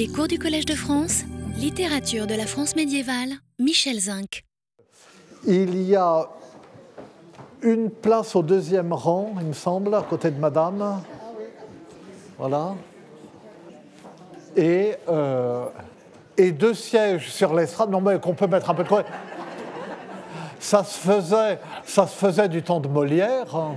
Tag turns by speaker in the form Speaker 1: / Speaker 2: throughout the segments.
Speaker 1: Les cours du Collège de France, littérature de la France médiévale, Michel Zinc.
Speaker 2: Il y a une place au deuxième rang, il me semble, à côté de Madame. Voilà. Et, euh, et deux sièges sur l'estrade. Non, mais qu'on peut mettre un peu de quoi ça se faisait, ça se faisait du temps de Molière. hein,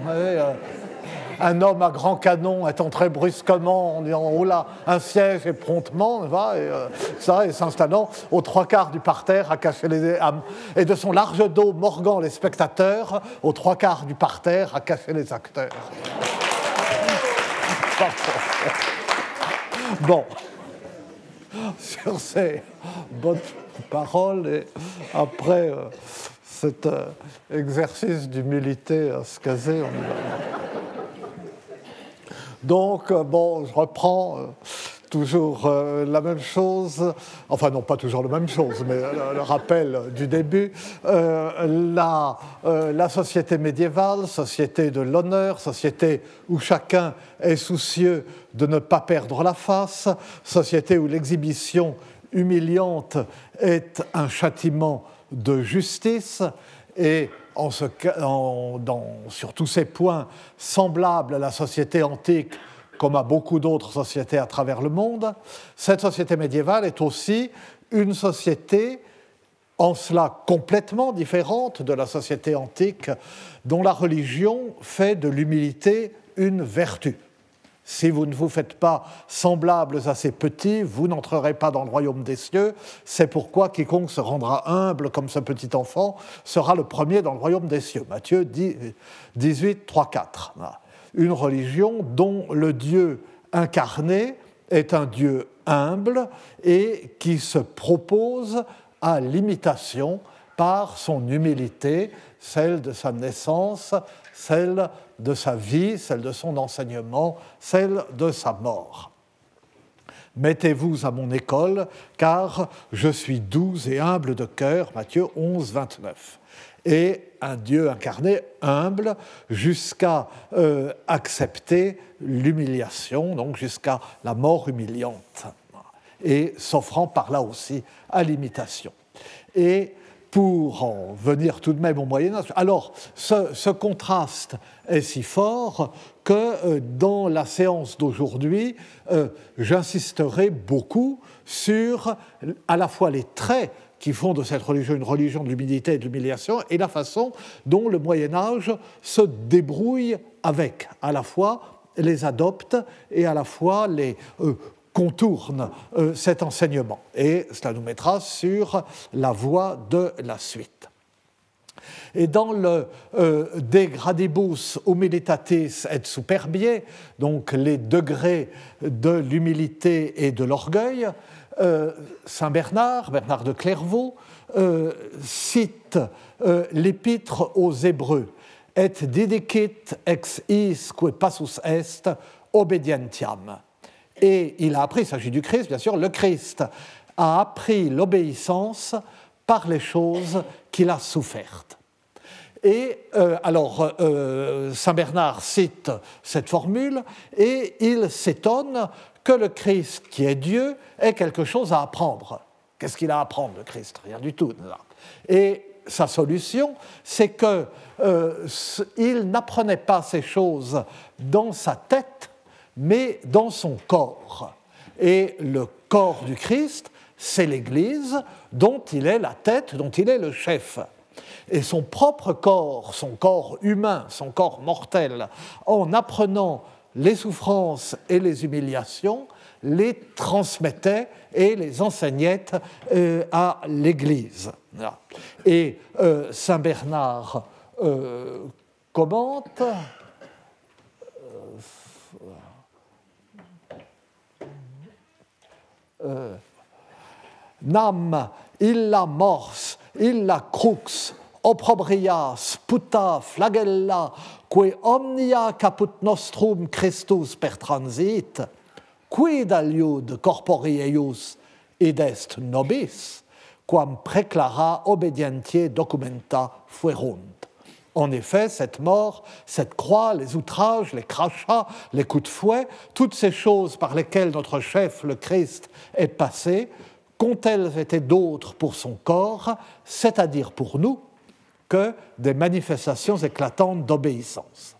Speaker 2: un homme à grand canon étant très brusquement en disant oh là, un siège et promptement, va, et, euh, ça, et s'installant aux trois quarts du parterre à cacher les à- et de son large dos morgant les spectateurs aux trois quarts du parterre à cacher les acteurs. Bon, sur ces bonnes paroles et après euh, cet euh, exercice d'humilité à se caser, on. Donc, euh, bon, je reprends euh, toujours euh, la même chose, enfin non, pas toujours la même chose, mais le, rappel du début. La, la société médiévale, société de l'honneur, société où chacun est soucieux de ne pas perdre la face, société où l'exhibition humiliante est un châtiment de justice et sur tous ces points semblables à la société antique comme à beaucoup d'autres sociétés à travers le monde, cette société médiévale est aussi une société en cela complètement différente de la société antique dont la religion fait de l'humilité une vertu. Si vous ne vous faites pas semblables à ces petits, vous n'entrerez pas dans le royaume des cieux. C'est pourquoi quiconque se rendra humble comme ce petit enfant sera le premier dans le royaume des cieux. Matthieu 10 18, 3, 4. Voilà. Une religion dont le Dieu incarné est un Dieu humble et qui se propose à l'imitation par son humilité, celle de sa naissance, celle de sa vie, celle de son enseignement, celle de sa mort. Mettez-vous à mon école, car je suis doux et humble de cœur, Matthieu 11, 29. Et un Dieu incarné, humble, jusqu'à euh, accepter l'humiliation, donc jusqu'à la mort humiliante, et s'offrant par là aussi à l'imitation. Et pour en venir tout de même au Moyen Âge, alors ce, contraste est si fort que euh, dans la séance d'aujourd'hui, euh, j'insisterai beaucoup sur à la fois les traits qui font de cette religion une religion de l'humilité et de l'humiliation, et la façon dont le Moyen Âge se débrouille avec, à la fois les adopte et à la fois les euh, contourne euh, cet enseignement. Et cela nous mettra sur la voie de la suite. Et dans le euh, De humilitatis et superbie, donc les degrés de l'humilité et de l'orgueil, euh, Saint Bernard, Bernard de Clairvaux, euh, cite l'épître aux Hébreux et didicit ex isque passus est obedientiam. Et il a appris, il s'agit du Christ, bien sûr, le Christ a appris l'obéissance par les choses qu'il a souffertes. Et euh, alors, euh, Saint Bernard cite cette formule et il s'étonne que le Christ, qui est Dieu, ait quelque chose à apprendre. Qu'est-ce qu'il a à apprendre, le Christ? Rien du tout. Et sa solution, c'est que euh, n'apprenait pas ces choses dans sa tête, mais dans son corps. Et le corps du Christ, c'est l'Église dont il est la tête, dont il est le chef. Et son propre corps, son corps humain, son corps mortel, en apprenant les souffrances et les humiliations, les transmettait et les enseignait euh, à l'Église. Et euh, Saint Bernard euh, commente. Euh, nam illa mors illa crux opprobrias puta flagella que omnia caput nostrum Christus per transit quid aliud corporeeius id est nobis quam preclara obedientie documenta fuerunt En effet, cette mort, cette croix, les outrages, les crachats, les coups de fouet, toutes ces choses par lesquelles notre chef, le Christ, est passé, qu'ont-elles été d'autres pour son corps, c'est-à-dire pour nous, que des manifestations éclatantes d'obéissance?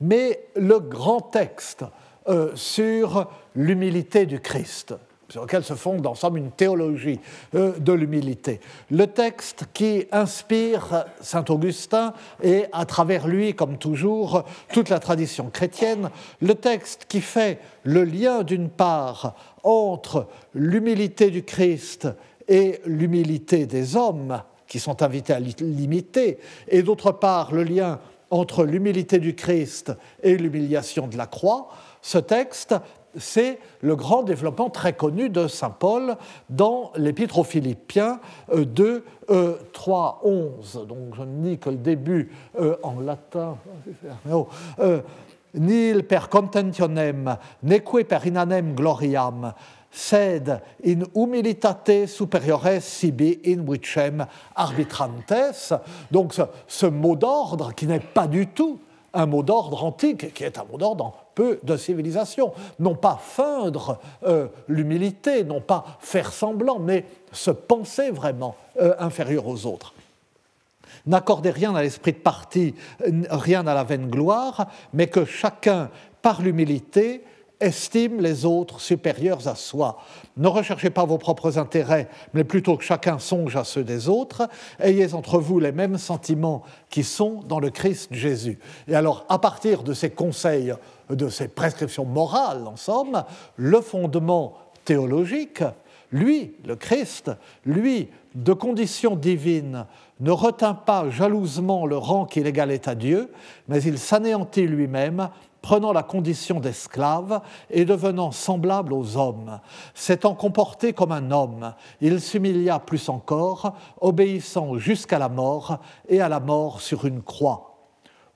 Speaker 2: Mais le grand texte euh, sur l'humilité du Christ, sur lequel se fonde en somme une théologie euh, de l'humilité. Le texte qui inspire Saint Augustin et à travers lui, comme toujours, toute la tradition chrétienne, le texte qui fait le lien d'une part entre l'humilité du Christ et l'humilité des hommes qui sont invités à l'imiter, et d'autre part le lien entre l'humilité du Christ et l'humiliation de la croix, ce texte c'est le grand développement très connu de Saint Paul dans l'Épître aux Philippiens 2, 3, 11. Donc je ne lis que le début euh, en latin. Oh, euh, Nil per contentionem, neque per inanem gloriam, sed in humilitate superiores sibi in vicem arbitrantes. Donc ce, ce mot d'ordre qui n'est pas du tout un mot d'ordre antique, qui est un mot d'ordre peu de civilisation. Non pas feindre euh, l'humilité, non pas faire semblant, mais se penser vraiment euh, inférieur aux autres. N'accordez rien à l'esprit de parti, rien à la vaine gloire, mais que chacun, par l'humilité, estime les autres supérieurs à soi. Ne recherchez pas vos propres intérêts, mais plutôt que chacun songe à ceux des autres. Ayez entre vous les mêmes sentiments qui sont dans le Christ Jésus. Et alors, à partir de ces conseils, de ces prescriptions morales, en somme, le fondement théologique, lui, le Christ, lui, de condition divine, ne retint pas jalousement le rang qu'il égalait à Dieu, mais il s'anéantit lui-même prenant la condition d'esclave et devenant semblable aux hommes. S'étant comporté comme un homme, il s'humilia plus encore, obéissant jusqu'à la mort et à la mort sur une croix.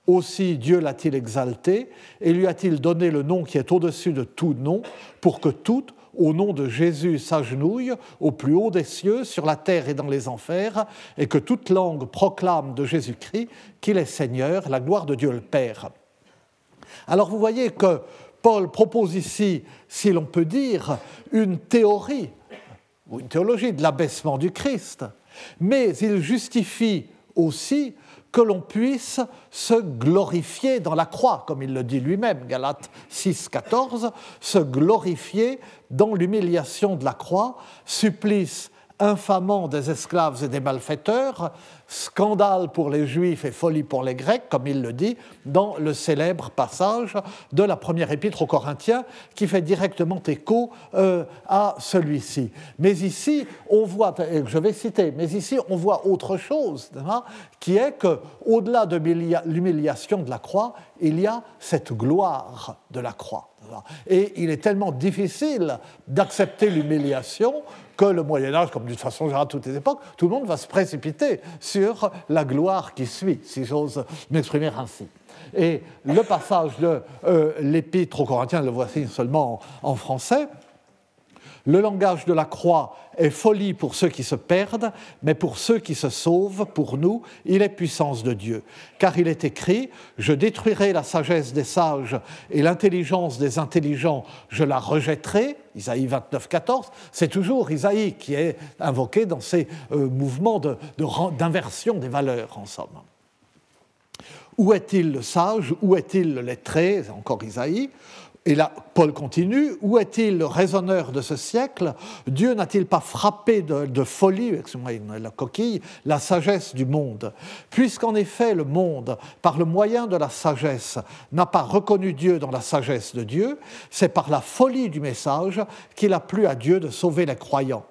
Speaker 2: Aussi Dieu l'a-t-il exalté et lui a-t-il donné le nom qui est au-dessus de tout nom, pour que tout, au nom de Jésus, s'agenouille au plus haut des cieux, sur la terre et dans les enfers, et que toute langue proclame de Jésus-Christ qu'il est Seigneur, la gloire de Dieu le Père. Alors vous voyez que Paul propose ici, si l'on peut dire, une théorie ou une théologie de l'abaissement du Christ, mais il justifie aussi que l'on puisse se glorifier dans la croix, comme il le dit lui-même, Galates 6, 14, se glorifier dans l'humiliation de la croix, supplice infamant des esclaves et des malfaiteurs, scandale pour les Juifs et folie pour les Grecs, comme il le dit dans le célèbre passage de la première épître aux Corinthiens, qui fait directement écho euh, à celui-ci. Mais ici, on voit, je vais citer, mais ici, on voit autre chose, qui est que, au-delà de l'humiliation de la croix, il y a cette gloire de la croix. Et il est tellement difficile d'accepter l'humiliation que le Moyen Âge, comme toute façon à toutes les époques, tout le monde va se précipiter sur la gloire qui suit, si j'ose m'exprimer ainsi. Et le passage de euh, l'épître aux Corinthiens, le voici seulement en français, le langage de la croix est folie pour ceux qui se perdent, mais pour ceux qui se sauvent, pour nous, il est puissance de Dieu. Car il est écrit, je détruirai la sagesse des sages et l'intelligence des intelligents, je la rejetterai. Isaïe 29, 14, c'est toujours Isaïe qui est invoqué dans ces euh, mouvements d'inversion de, des valeurs, en somme. Où est-il le sage? Où est-il le lettré? Encore Isaïe. Et là, Paul continue, où est-il le raisonneur de ce siècle? Dieu n'a-t-il pas frappé de, folie, excusez-moi la coquille, la sagesse du monde? Puisqu'en effet le monde, par le moyen de la sagesse, n'a pas reconnu Dieu dans la sagesse de Dieu, c'est par la folie du message qu'il a plu à Dieu de sauver les croyants.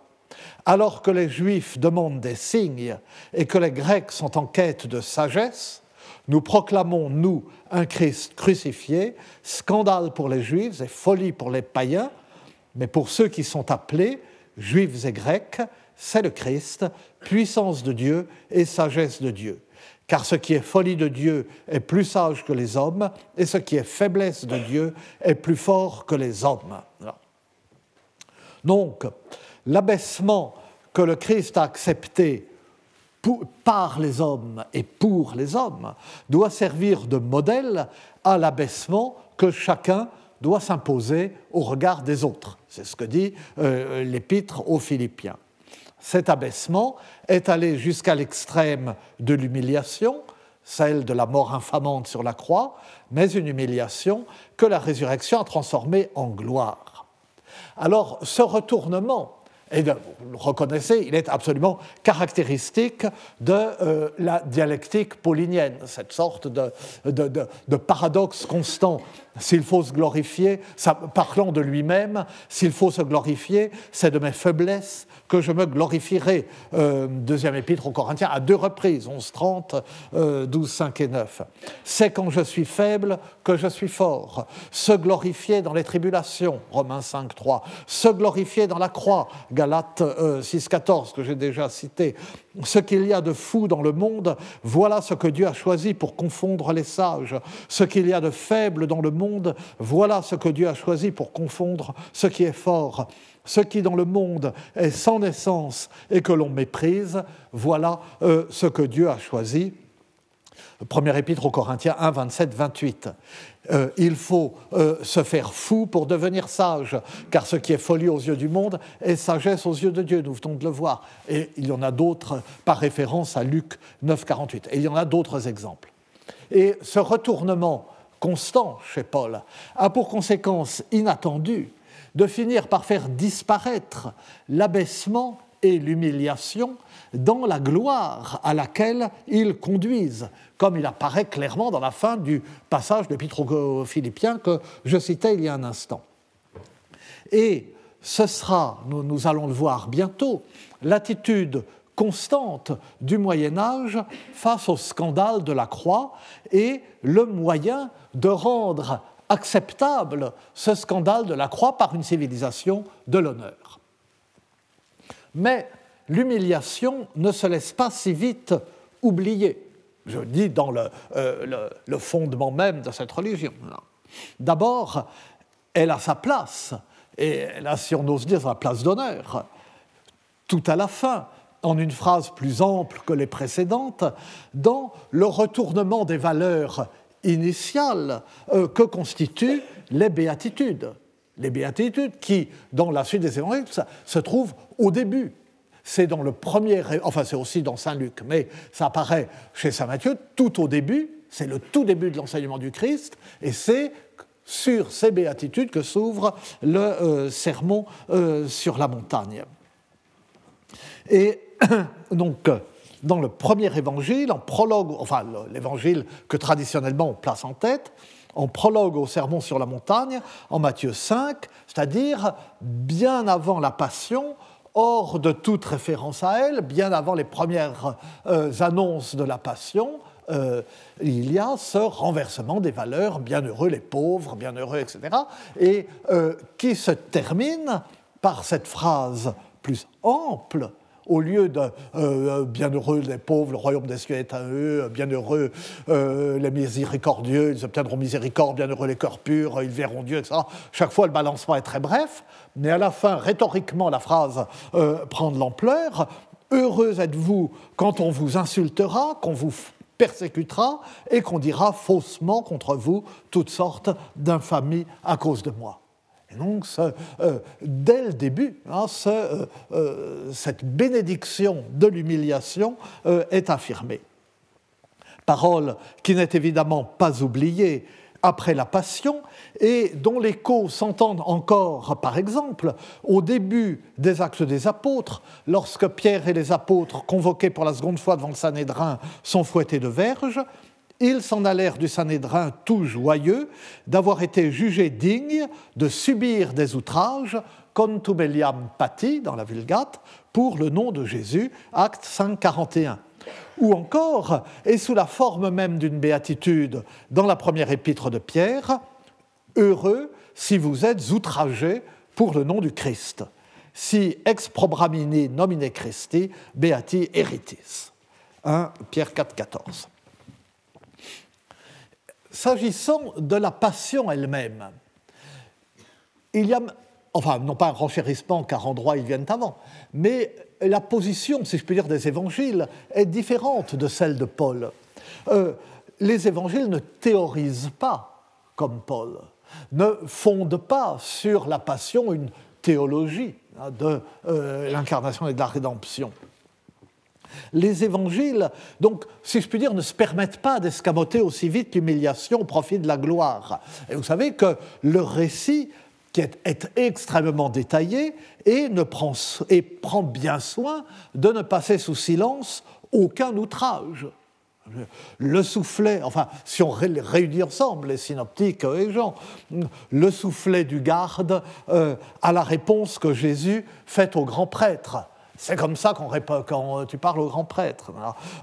Speaker 2: Alors que les Juifs demandent des signes et que les Grecs sont en quête de sagesse, nous proclamons, nous, un Christ crucifié, scandale pour les Juifs et folie pour les païens, mais pour ceux qui sont appelés, Juifs et Grecs, c'est le Christ, puissance de Dieu et sagesse de Dieu. Car ce qui est folie de Dieu est plus sage que les hommes, et ce qui est faiblesse de Dieu est plus fort que les hommes. Donc, l'abaissement que le Christ a accepté par les hommes et pour les hommes doit servir de modèle à l'abaissement que chacun doit s'imposer au regard des autres. C'est ce que dit euh, l'épître aux Philippiens. Cet abaissement est allé jusqu'à l'extrême de l'humiliation, celle de la mort infamante sur la croix, mais une humiliation que la résurrection a transformée en gloire. Alors ce retournement et vous le reconnaissez, il est absolument caractéristique de euh, la dialectique paulinienne, cette sorte de paradoxe constant s'il faut se glorifier, parlant de lui-même, s'il faut se glorifier, c'est de mes faiblesses que je me glorifierai. Euh, deuxième épître aux Corinthiens, à deux reprises, 11, 30, 12, 5 et 9. C'est quand je suis faible que je suis fort. Se glorifier dans les tribulations, Romains 5, 3. Se glorifier dans la croix, Galates 6, euh, 14, que j'ai déjà cité. Ce qu'il y a de fou dans le monde, voilà ce que Dieu a choisi pour confondre les sages. Ce qu'il y a de faible dans le monde, voilà ce que Dieu a choisi pour confondre ce qui est fort. Ce qui dans le monde est sans naissance et que l'on méprise, voilà euh, ce que Dieu a choisi. Premier épître aux Corinthiens 1, 27, 28. Euh, il faut euh, se faire fou pour devenir sage, car ce qui est folie aux yeux du monde est sagesse aux yeux de Dieu, nous venons de le voir. Et il y en a d'autres par référence à Luc 9, 48. Et il y en a d'autres exemples. Et ce retournement constant chez Paul a pour conséquence inattendue de finir par faire disparaître l'abaissement et l'humiliation dans la gloire à laquelle ils conduisent, comme il apparaît clairement dans la fin du passage de aux que je citais il y a un instant. Et ce sera, nous, allons le voir bientôt, l'attitude constante du Moyen Âge face au scandale de la croix et le moyen de rendre acceptable ce scandale de la croix par une civilisation de l'honneur. Mais l'humiliation ne se laisse pas si vite oublier. Je dis dans le, euh, fondement même de cette religion. D'abord, elle a sa place, et elle a, si on ose dire, sa place d'honneur. Tout à la fin, en une phrase plus ample que les précédentes, dans le retournement des valeurs initiales euh, que constituent les béatitudes. Les béatitudes qui, dans la suite des évangiles, se trouvent au début c'est dans le premier, enfin c'est aussi dans Saint Luc, mais ça apparaît chez Saint Matthieu tout au début, c'est le tout début de l'enseignement du Christ, et c'est sur ces béatitudes que s'ouvre le euh, sermon euh, sur la montagne. Et donc, dans le premier évangile, en prologue, enfin l'évangile que traditionnellement on place en tête, en prologue au sermon sur la montagne, en Matthieu 5, c'est-à-dire bien avant la passion, hors de toute référence à elle, bien avant les premières euh, annonces de la Passion, euh, il y a ce renversement des valeurs, bienheureux les pauvres, bienheureux, etc., et euh, qui se termine par cette phrase plus ample au lieu de euh, bienheureux les pauvres, le royaume des est à eux, bienheureux euh, les miséricordieux, ils obtiendront miséricorde, bienheureux les cœurs purs, ils verront Dieu, etc. Chaque fois, le balancement est très bref, mais à la fin, rhétoriquement, la phrase euh, prend de l'ampleur. Heureux êtes-vous quand on vous insultera, qu'on vous persécutera et qu'on dira faussement contre vous toutes sortes d'infamies à cause de moi donc, euh, dès le début, hein, euh, euh, cette bénédiction de l'humiliation est affirmée. Parole qui n'est évidemment pas oubliée après la Passion et dont l'écho s'entend encore, par exemple, au début des Actes des Apôtres, lorsque Pierre et les apôtres, convoqués pour la seconde fois devant le Sanhédrin, sont fouettés de verges, ils s'en allèrent du Sanhédrin tout joyeux d'avoir été jugés dignes de subir des outrages, contumeliam pati dans la Vulgate, pour le nom de Jésus, acte 541. Ou encore, et sous la forme même d'une béatitude dans la première épître de Pierre, heureux si vous êtes outragés pour le nom du Christ, si exprobramini nomine Christi, beati eritis. 1 Pierre 4, 14. S'agissant de la passion elle-même, il y a enfin, non pas un renchérissement car en droit ils viennent avant, mais la position, si je puis dire, des évangiles est différente de celle de Paul. Euh, les évangiles ne théorisent pas comme Paul, ne fondent pas sur la passion une théologie hein, de euh, l'incarnation et de la rédemption. Les évangiles, donc, si je puis dire, ne se permettent pas d'escamoter aussi vite l'humiliation au profit de la gloire. Et vous savez que le récit qui est, extrêmement détaillé et, ne prend, et prend bien soin de ne passer sous silence aucun outrage. Le soufflet, enfin, si on réunit ensemble les synoptiques et Jean, le soufflet du garde euh, à la réponse que Jésus fait au grand prêtre. C'est comme ça qu'on quand tu parles au grand prêtre.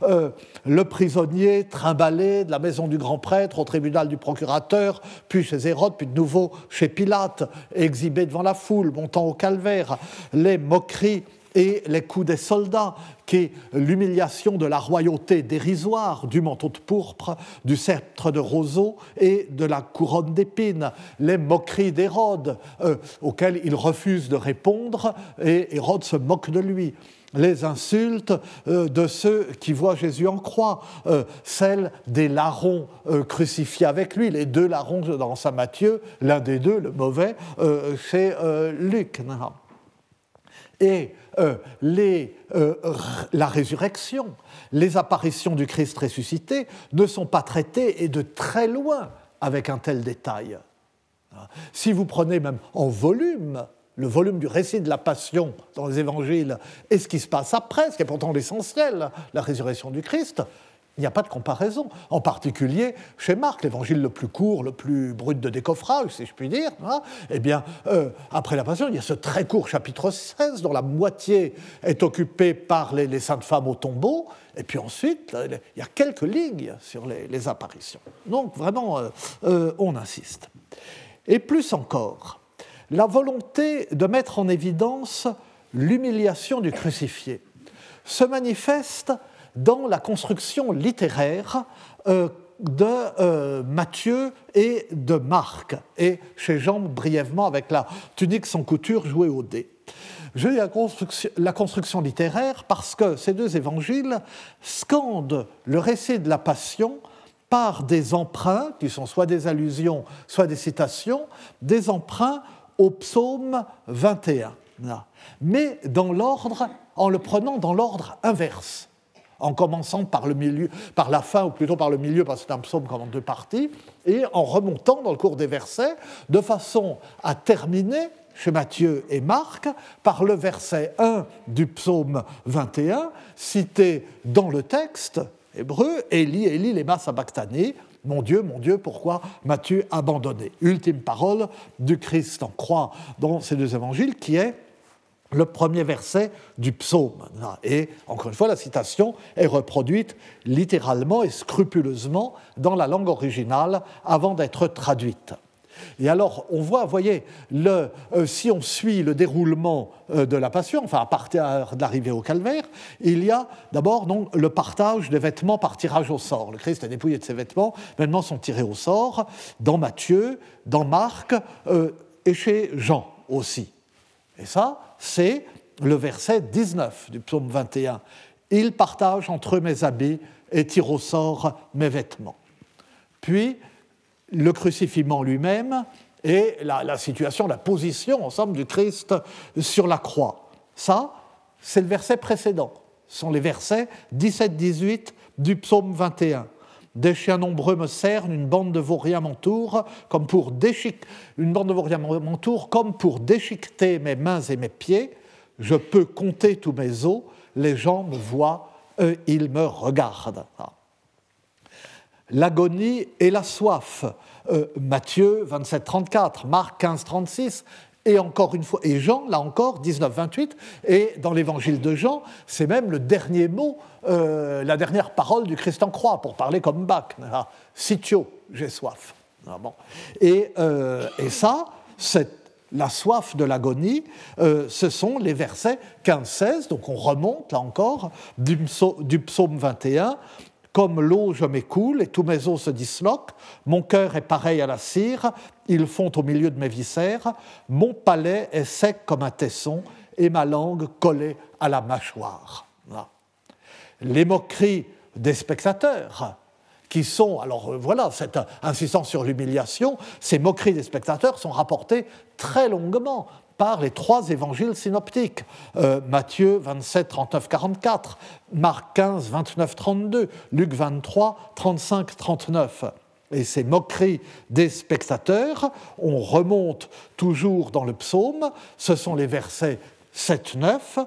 Speaker 2: Euh, le prisonnier trimballé de la maison du grand prêtre au tribunal du procurateur, puis chez Hérode, puis de nouveau chez Pilate, exhibé devant la foule, montant au calvaire, les moqueries et les coups des soldats, qui l'humiliation de la royauté dérisoire, du manteau de pourpre, du sceptre de roseau et de la couronne d'épines, les moqueries d'Hérode, euh, auxquelles il refuse de répondre, et Hérode se moque de lui les insultes euh, de ceux qui voient Jésus en croix, euh, celles des larrons crucifiés avec lui, les deux larrons dans Saint Matthieu, l'un des deux, le mauvais, c'est Luc. Et euh, euh, la résurrection, les apparitions du Christ ressuscité ne sont pas traitées et de très loin avec un tel détail. Si vous prenez même en volume le volume du récit de la passion dans les évangiles et ce qui se passe après, ce qui est pourtant l'essentiel, la résurrection du Christ, il n'y a pas de comparaison. En particulier chez Marc, l'évangile le plus court, le plus brut de décoffrage, si je puis dire. Hein. eh bien, euh, après la Passion, il y a ce très court chapitre 16 dont la moitié est occupée par les, saintes femmes au tombeau. Et puis ensuite, il y a quelques lignes sur les, apparitions. Donc vraiment, euh, euh, on insiste. Et plus encore, la volonté de mettre en évidence l'humiliation du crucifié se manifeste dans la construction littéraire euh, de euh, Matthieu et de Marc, et chez Jean brièvement avec la tunique sans couture jouée au dé. Dis la construction, la construction littéraire parce que ces deux évangiles scandent le récit de la Passion par des emprunts, qui sont soit des allusions, soit des citations, des emprunts au psaume 21. Mais dans l'ordre, en le prenant dans l'ordre inverse en commençant par la fin, ou plutôt par le milieu, parce que c'est un psaume comme en deux parties, et en remontant dans le cours des versets, de façon à terminer chez Matthieu et Marc par le verset 1 du psaume 21, cité dans le texte hébreu, Eli, Eli, lema sabachthani, mon Dieu, mon Dieu, pourquoi m'as-tu abandonné? Ultime parole du Christ en croix dans ces deux évangiles, qui est le premier verset du psaume. Et encore une fois, la citation est reproduite littéralement et scrupuleusement dans la langue originale avant d'être traduite. Et alors, on voit, vous voyez, euh, si on suit le déroulement euh, de la Passion, enfin à partir de l'arrivée au calvaire, il y a d'abord le partage des vêtements par tirage au sort. Le Christ est dépouillé de ses vêtements, maintenant sont tirés au sort dans Matthieu, dans Marc euh, et chez Jean aussi. Et ça, c'est le verset 19 du psaume 21. Il partage entre mes habits et tire au sort mes vêtements. Puis, le crucifiement lui-même et la, situation, la position, ensemble, du Christ sur la croix. Ça, c'est le verset précédent. Ce sont les versets 17-18 du psaume 21. Des chiens nombreux me cernent, une bande de vauriens m'entoure, comme pour une bande de vauriens m'entoure, comme pour déchiqueter mes mains et mes pieds. Je peux compter tous mes os, les gens me voient, ils me regardent. Ah. L'agonie et la soif. Euh, Matthieu 27, 34, Marc 15, 36, et encore une fois, et Jean, là encore, 19-28, et dans l'évangile de Jean, c'est même le dernier mot, euh, la dernière parole du Christ en croix, pour parler comme Bach. Ah, Sitio, j'ai soif. Ah, bon. et, euh, ça, la soif de l'agonie, euh, ce sont les versets 15-16, donc on remonte là encore du psaume 21, Comme l'eau, je m'écoule et tous mes os se disloquent. Mon cœur est pareil à la cire. Ils font au milieu de mes viscères. Mon palais est sec comme un tesson et ma langue collée à la mâchoire. Les moqueries des spectateurs, qui sont, alors euh, voilà, cette insistance sur l'humiliation, ces moqueries des spectateurs sont rapportées très longuement par les trois évangiles synoptiques. Euh, Matthieu 27, 39, 44, Marc 15, 29, 32, Luc 23, 35, 39. Et ces moqueries des spectateurs, on remonte toujours dans le psaume, ce sont les versets 7, 9,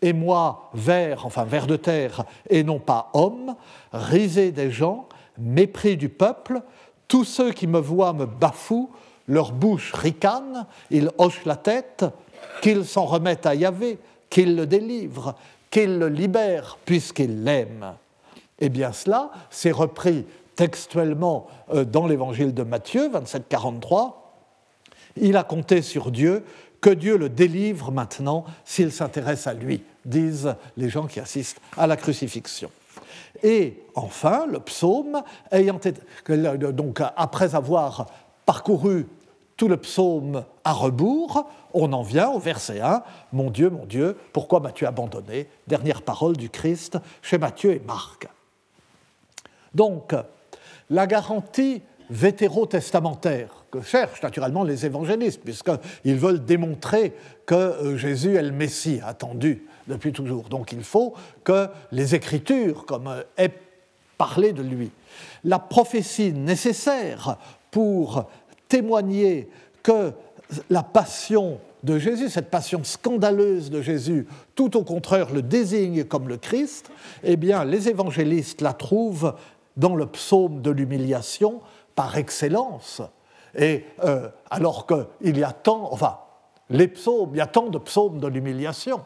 Speaker 2: et moi, vers, enfin vers de terre, et non pas homme, risée des gens, mépris du peuple, tous ceux qui me voient me bafouent, leur bouche ricane, ils hochent la tête, qu'ils s'en remettent à Yahvé, qu'ils le délivrent, qu'ils le libèrent, puisqu'ils l'aiment. Eh bien cela, c'est repris textuellement euh, dans l'évangile de Matthieu 27, 43. Il a compté sur Dieu, que Dieu le délivre maintenant s'il s'intéresse à lui, disent les gens qui assistent à la crucifixion. Et enfin, le psaume, ayant été, donc après avoir parcouru tout le psaume à rebours, on en vient au verset 1, Mon Dieu, mon Dieu, pourquoi m'as-tu abandonné? Dernière parole du Christ chez Matthieu et Marc. Donc, la garantie vétérotestamentaire que cherchent naturellement les évangélistes, puisqu'ils veulent démontrer que euh, Jésus est le Messie attendu depuis toujours. Donc il faut que les Écritures, comme euh, aient parlé de lui, la prophétie nécessaire pour témoigner que la passion de Jésus, cette passion scandaleuse de Jésus, tout au contraire le désigne comme le Christ, eh bien les évangélistes la trouvent dans le psaume de l'humiliation par excellence. Et euh, alors qu'il y a tant, enfin, les psaumes, il y a tant de psaumes de l'humiliation,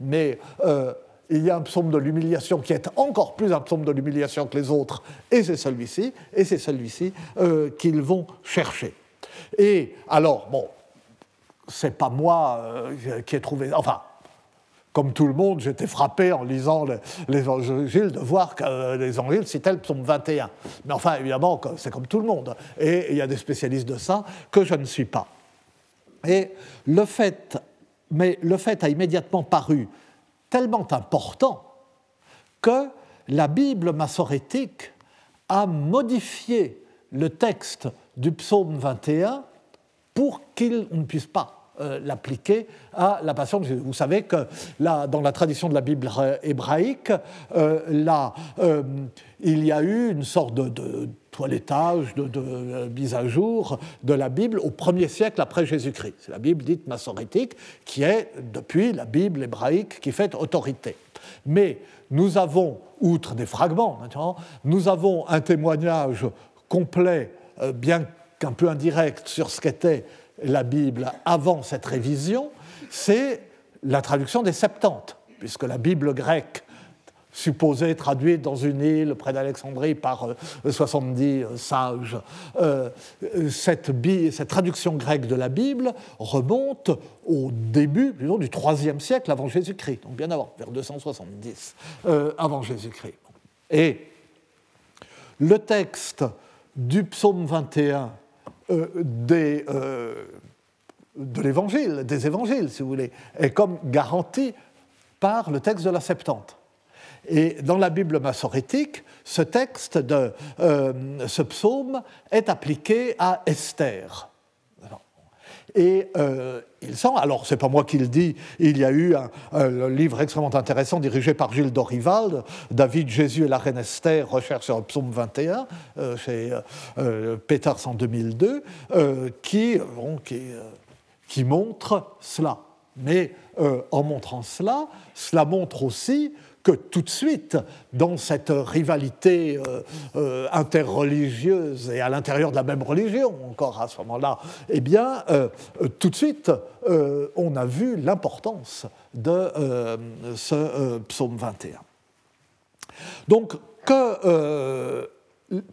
Speaker 2: mais euh, il y a un psaume de l'humiliation qui est encore plus un psaume de l'humiliation que les autres, et c'est celui-ci, et c'est celui-ci euh, qu'ils vont chercher. Et alors, bon, c'est pas moi euh, qui ai trouvé. Enfin, comme tout le monde, j'étais frappé en lisant les, évangiles de voir que les évangiles citaient le psaume 21. Mais enfin, évidemment, c'est comme tout le monde. Et il y a des spécialistes de ça que je ne suis pas. Et le fait mais le fait a immédiatement paru tellement important que la Bible massorétique a modifié le texte du psaume 21 pour qu'il ne puisse pas euh, l'appliquer à la passion. Vous savez que dans la tradition de la Bible hébraïque, euh, euh, il y a eu une sorte de toilettage, de, de, mise à jour de la Bible au premier siècle après Jésus-Christ. C'est la Bible dite massorétique qui est, depuis, la Bible hébraïque qui fait autorité. Mais nous avons, outre des fragments nous avons un témoignage complet, euh, bien qu'un peu indirect, sur ce qu'était la Bible avant cette révision, c'est la traduction des Septante, puisque la Bible grecque supposée traduite dans une île près d'Alexandrie par 70 euh, sages. Euh, cette, cette, traduction grecque de la Bible remonte au début disons, du IIIe siècle avant Jésus-Christ, donc bien avant, vers 270 euh, avant Jésus-Christ. Et le texte du psaume 21 des, de l'évangile, des évangiles, si vous voulez, est comme garanti par le texte de la Septante. Et dans la Bible massorétique, ce texte de euh, ce psaume est appliqué à Esther. Et euh, il sent, alors c'est pas moi qui le dis, il y a eu un, livre extrêmement intéressant dirigé par Gilles Dorival, David, Jésus et la reine Esther, recherche sur le psaume 21, euh, chez euh, Peters en 2002, qui, qui, qui, montre cela. Mais en montrant cela, cela montre aussi que tout de suite, dans cette rivalité euh, euh, interreligieuse et à l'intérieur de la même religion, encore à ce moment-là, eh bien, euh, tout de suite, on a vu l'importance de ce psaume 21. Donc, que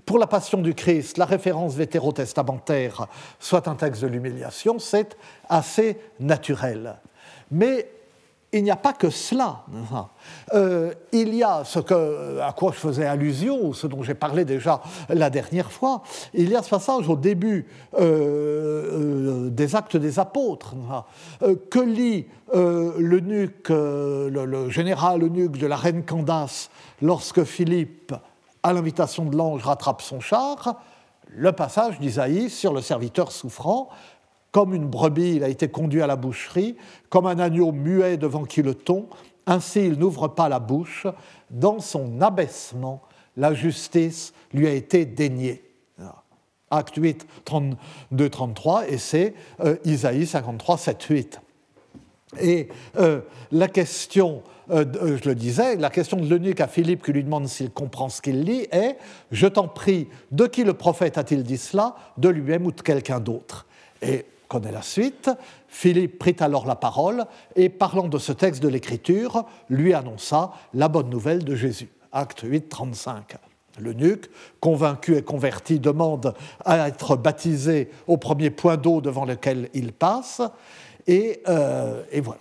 Speaker 2: pour la passion du Christ, la référence vétérotestamentaire soit un texte de l'humiliation, c'est assez naturel. Mais il n'y a pas que cela. Euh, il y a ce que, à quoi je faisais allusion, ce dont j'ai parlé déjà la dernière fois, il y a ce passage au début euh, euh, des actes des apôtres, que lit le, le, général eunuque de la reine Candace lorsque Philippe, à l'invitation de l'ange, rattrape son char, le passage d'Isaïe sur le serviteur souffrant, comme une brebis, il a été conduit à la boucherie, comme un agneau muet devant qui le ton, ainsi il n'ouvre pas la bouche. Dans son abaissement, la justice lui a été déniée. Acte 8, 32, 33, et c'est euh, Isaïe 53, 7, 8. Et euh, la question, euh, je le disais, la question de l'eunuque à Philippe qui lui demande s'il comprend ce qu'il lit est Je t'en prie, de qui le prophète a-t-il dit cela? De lui-même ou de quelqu'un d'autre? Et la suite. Philippe prit alors la parole et, parlant de ce texte de l'Écriture, lui annonça la bonne nouvelle de Jésus. Acte 8, 35. L'eunuque, convaincu et converti, demande à être baptisé au premier point d'eau devant lequel il passe, et, euh, et voilà.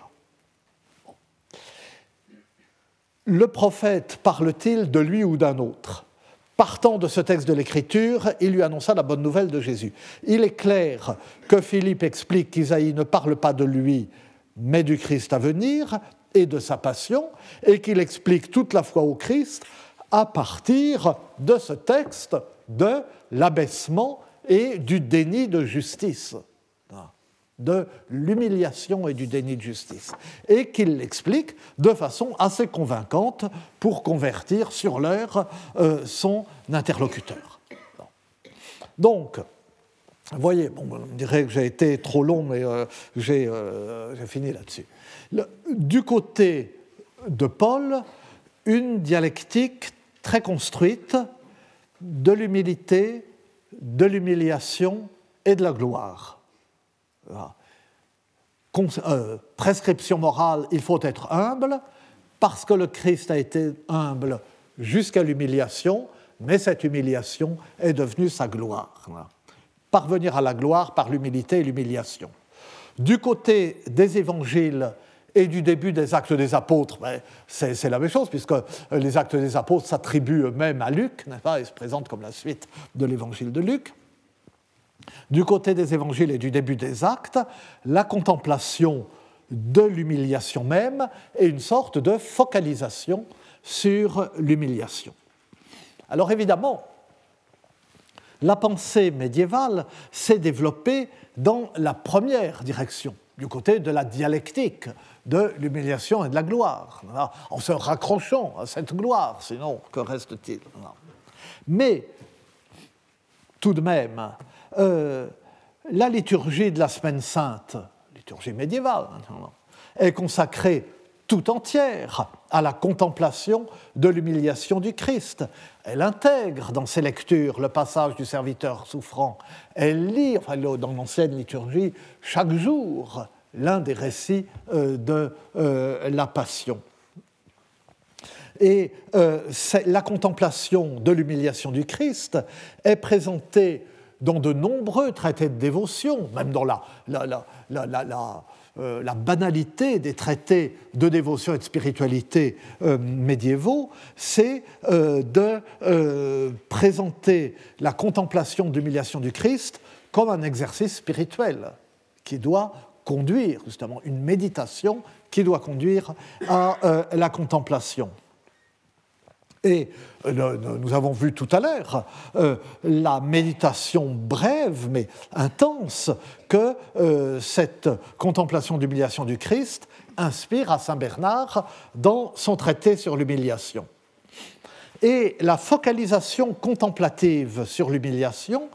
Speaker 2: Le prophète parle-t-il de lui ou d'un autre? Partant de ce texte de l'Écriture, il lui annonça la bonne nouvelle de Jésus. Il est clair que Philippe explique qu'Isaïe ne parle pas de lui, mais du Christ à venir et de sa passion, et qu'il explique toute la foi au Christ à partir de ce texte de l'abaissement et du déni de justice de l'humiliation et du déni de justice, et qu'il l'explique de façon assez convaincante pour convertir sur l'heure euh, son interlocuteur. Donc, vous voyez, on dirait que j'ai été trop long, mais euh, euh, j'ai fini là-dessus. Du côté de Paul, une dialectique très construite de l'humilité, de l'humiliation et de la gloire. Euh, prescription morale, il faut être humble, parce que le Christ a été humble jusqu'à l'humiliation, mais cette humiliation est devenue sa gloire. Parvenir à la gloire par l'humilité et l'humiliation. Du côté des évangiles et du début des actes des apôtres, ben, c'est la même chose, puisque les actes des apôtres s'attribuent eux-mêmes à Luc, pas, et se présentent comme la suite de l'évangile de Luc. Du côté des évangiles et du début des actes, la contemplation de l'humiliation même est une sorte de focalisation sur l'humiliation. Alors évidemment, la pensée médiévale s'est développée dans la première direction, du côté de la dialectique de l'humiliation et de la gloire, en se raccrochant à cette gloire, sinon que reste-t-il Mais tout de même, euh, la liturgie de la Semaine Sainte, liturgie médiévale, est consacrée tout entière à la contemplation de l'humiliation du Christ. Elle intègre dans ses lectures le passage du serviteur souffrant. Elle lit, dans l'ancienne liturgie, chaque jour l'un des récits euh, de euh, la Passion. Et la contemplation de l'humiliation du Christ est présentée dans de nombreux traités de dévotion, même dans la, euh, banalité des traités de dévotion et de spiritualité euh, médiévaux, c'est euh, de présenter la contemplation d'humiliation du Christ comme un exercice spirituel qui doit conduire, justement, une méditation qui doit conduire à la contemplation. Et euh, nous avons vu tout à l'heure euh, la méditation brève mais intense que euh, cette contemplation d'humiliation du Christ inspire à Saint Bernard dans son traité sur l'humiliation. Et la focalisation contemplative sur l'humiliation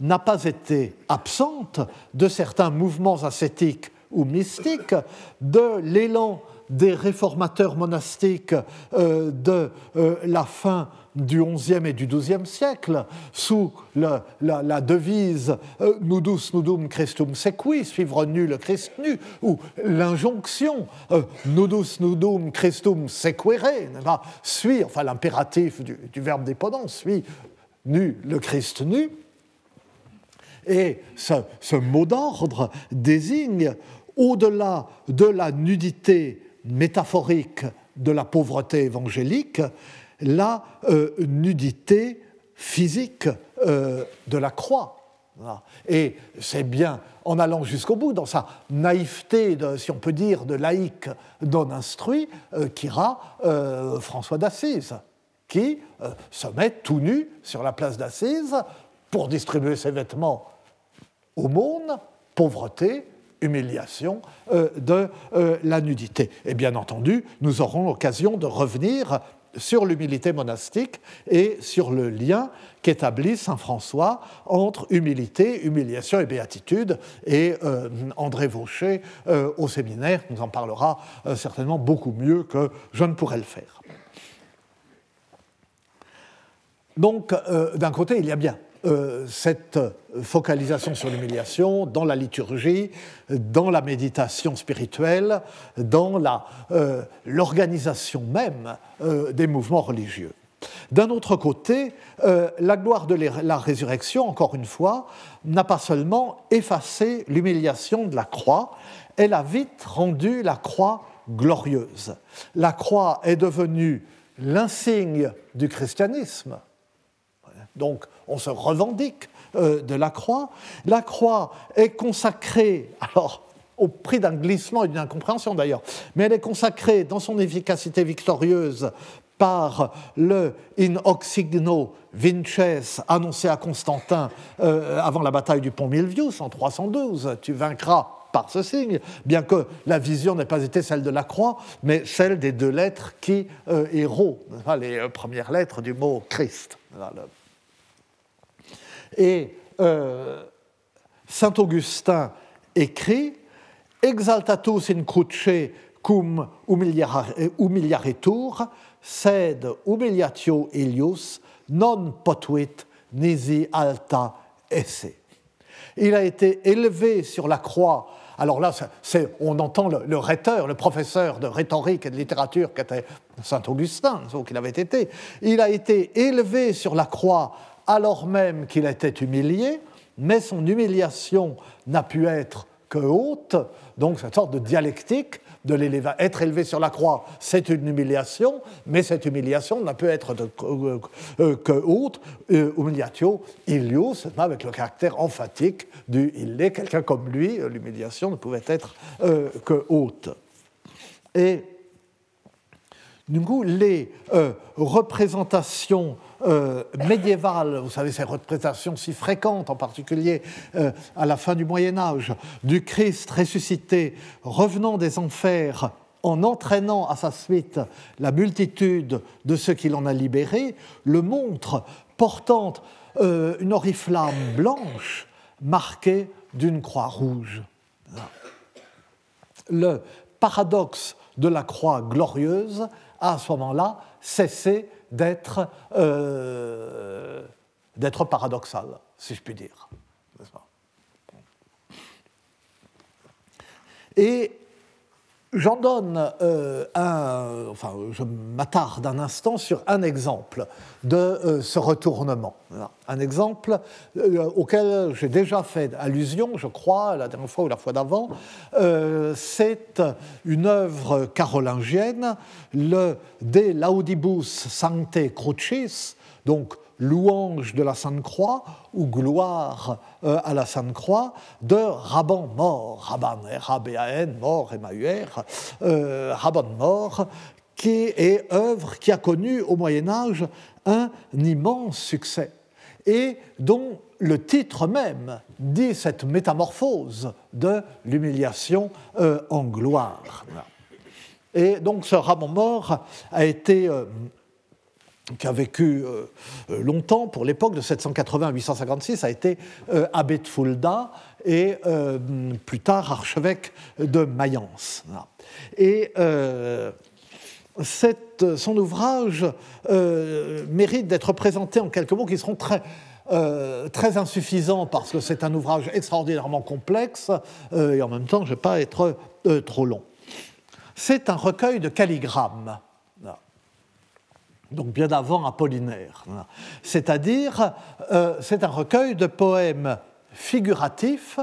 Speaker 2: n'a pas été absente de certains mouvements ascétiques ou mystiques, de l'élan des réformateurs monastiques euh, de euh, la fin du XIe et du XIIe siècle, sous la, devise euh, Nudus nudum Christum sequi, suivre nu le Christ nu, ou l'injonction Nudus nudum Christum sequere, suit, enfin l'impératif du, verbe déponent, suit nu le Christ nu. Et ce mot d'ordre désigne, au-delà de la nudité métaphorique de la pauvreté évangélique la nudité physique de la croix. Et c'est bien en allant jusqu'au bout, dans sa naïveté, si on peut dire, de laïc non instruit, euh, qu'ira euh, François d'Assise, qui euh, se met tout nu sur la place d'Assise pour distribuer ses vêtements au monde, pauvreté, humiliation de la nudité. Et bien entendu, nous aurons l'occasion de revenir sur l'humilité monastique et sur le lien qu'établit Saint François entre humilité, humiliation et béatitude. Et euh, André Vaucher, euh, au séminaire, nous en parlera euh, certainement beaucoup mieux que je ne pourrais le faire. Donc, d'un côté, il y a bien cette focalisation sur l'humiliation dans la liturgie, dans la méditation spirituelle, dans l'organisation même des mouvements religieux. D'un autre côté, euh, la gloire de la résurrection, encore une fois, n'a pas seulement effacé l'humiliation de la croix, elle a vite rendu la croix glorieuse. La croix est devenue l'insigne du christianisme. Donc on se revendique euh, de la croix. La croix est consacrée, alors au prix d'un glissement et d'une incompréhension d'ailleurs, mais elle est consacrée dans son efficacité victorieuse par le In Oxigno Vinces annoncé à Constantin euh, avant la bataille du pont Milvius en 312. Tu vaincras par ce signe, bien que la vision n'ait pas été celle de la croix, mais celle des deux lettres qui euh, héros, les euh, premières lettres du mot Christ. Et Saint Augustin écrit Exaltatus in cruce cum humiliaretur, sed humiliatio ilius non potuit nisi alta esse. Il a été élevé sur la croix. Alors là, on entend le, rhéteur, le professeur de rhétorique et de littérature qu'était saint Augustin, ce qu'il avait été. Il a été élevé sur la croix alors même qu'il était humilié, mais son humiliation n'a pu être que haute, donc cette sorte de dialectique de Être élevé sur la croix, c'est une humiliation, mais cette humiliation n'a pu être euh, euh, que haute. Euh, humiliatio ilius, avec le caractère emphatique du il est, quelqu'un comme lui, l'humiliation ne pouvait être que haute. Et du coup, les représentations euh, médiévale, vous savez, ces représentations si fréquentes, en particulier euh, à la fin du Moyen Âge, du Christ ressuscité revenant des enfers en entraînant à sa suite la multitude de ceux qu'il en a libérés, le montre portant euh, une oriflamme blanche marquée d'une croix rouge. Le paradoxe de la croix glorieuse a à ce moment-là cessé d'être euh, paradoxal, si je puis dire. J'en donne euh, un, enfin, je m'attarde un instant sur un exemple de euh, ce retournement. Un exemple euh, auquel j'ai déjà fait allusion, je crois, la dernière fois ou la fois d'avant. c'est une œuvre carolingienne, le De Laudibus Sancte Crucis, donc louange de la Sainte Croix ou gloire euh, à la Sainte Croix de Raban mort, Raban, R-A-B-A-N, mort, M-A-U-R, euh, Raban mort, qui est œuvre qui a connu au Moyen Âge un immense succès et dont le titre même dit cette métamorphose de l'humiliation euh, en gloire. Et donc ce Raban mort a été qui a vécu euh, euh, longtemps, pour l'époque de 780 à 856, a été euh, abbé de Fulda et plus tard archevêque de Mayence. Et son ouvrage mérite d'être présenté en quelques mots qui seront très, très insuffisants parce que c'est un ouvrage extraordinairement complexe et en même temps je ne vais pas être trop long. C'est un recueil de calligrammes donc bien avant Apollinaire. C'est-à-dire, euh, c'est un recueil de poèmes figuratifs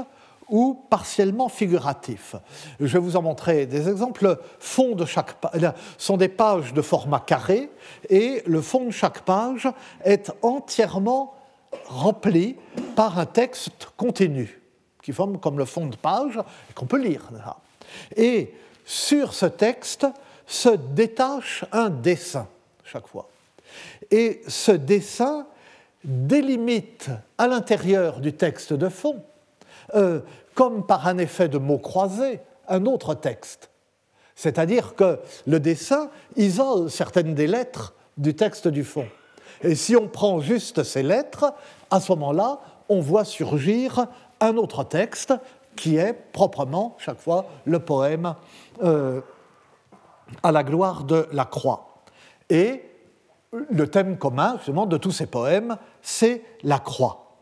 Speaker 2: ou partiellement figuratif. Je vais vous en montrer des exemples. Le fond de chaque page sont des pages de format carré et le fond de chaque page est entièrement rempli par un texte continu qui forme comme le fond de page et qu'on peut lire. Et sur ce texte se détache un dessin chaque fois. Et ce dessin délimite à l'intérieur du texte de fond, euh, comme par un effet de mots croisés, un autre texte. C'est-à-dire que le dessin isole certaines des lettres du texte du fond. Et si on prend juste ces lettres, à ce moment-là, on voit surgir un autre texte qui est proprement, chaque fois, le poème euh, à la gloire de la croix. Et le thème commun, justement, de tous ces poèmes, c'est la croix.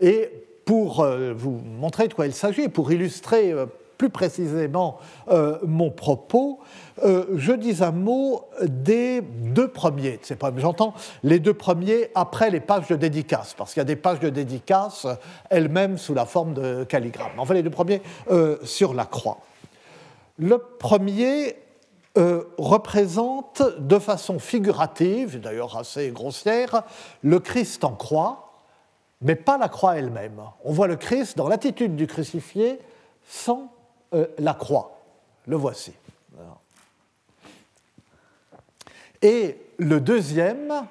Speaker 2: Et pour euh, vous montrer de quoi il s'agit, pour illustrer euh, plus précisément euh, mon propos, je dis un mot des deux premiers de ces poèmes. J'entends les deux premiers après les pages de dédicace, parce qu'il y a des pages de dédicace elles-mêmes sous la forme de calligramme. Enfin, les deux premiers sur la croix. Le premier euh, représente de façon figurative, d'ailleurs assez grossière, le Christ en croix, mais pas la croix elle-même. On voit le Christ dans l'attitude du crucifié sans euh, la croix. Le voici. Et le deuxième,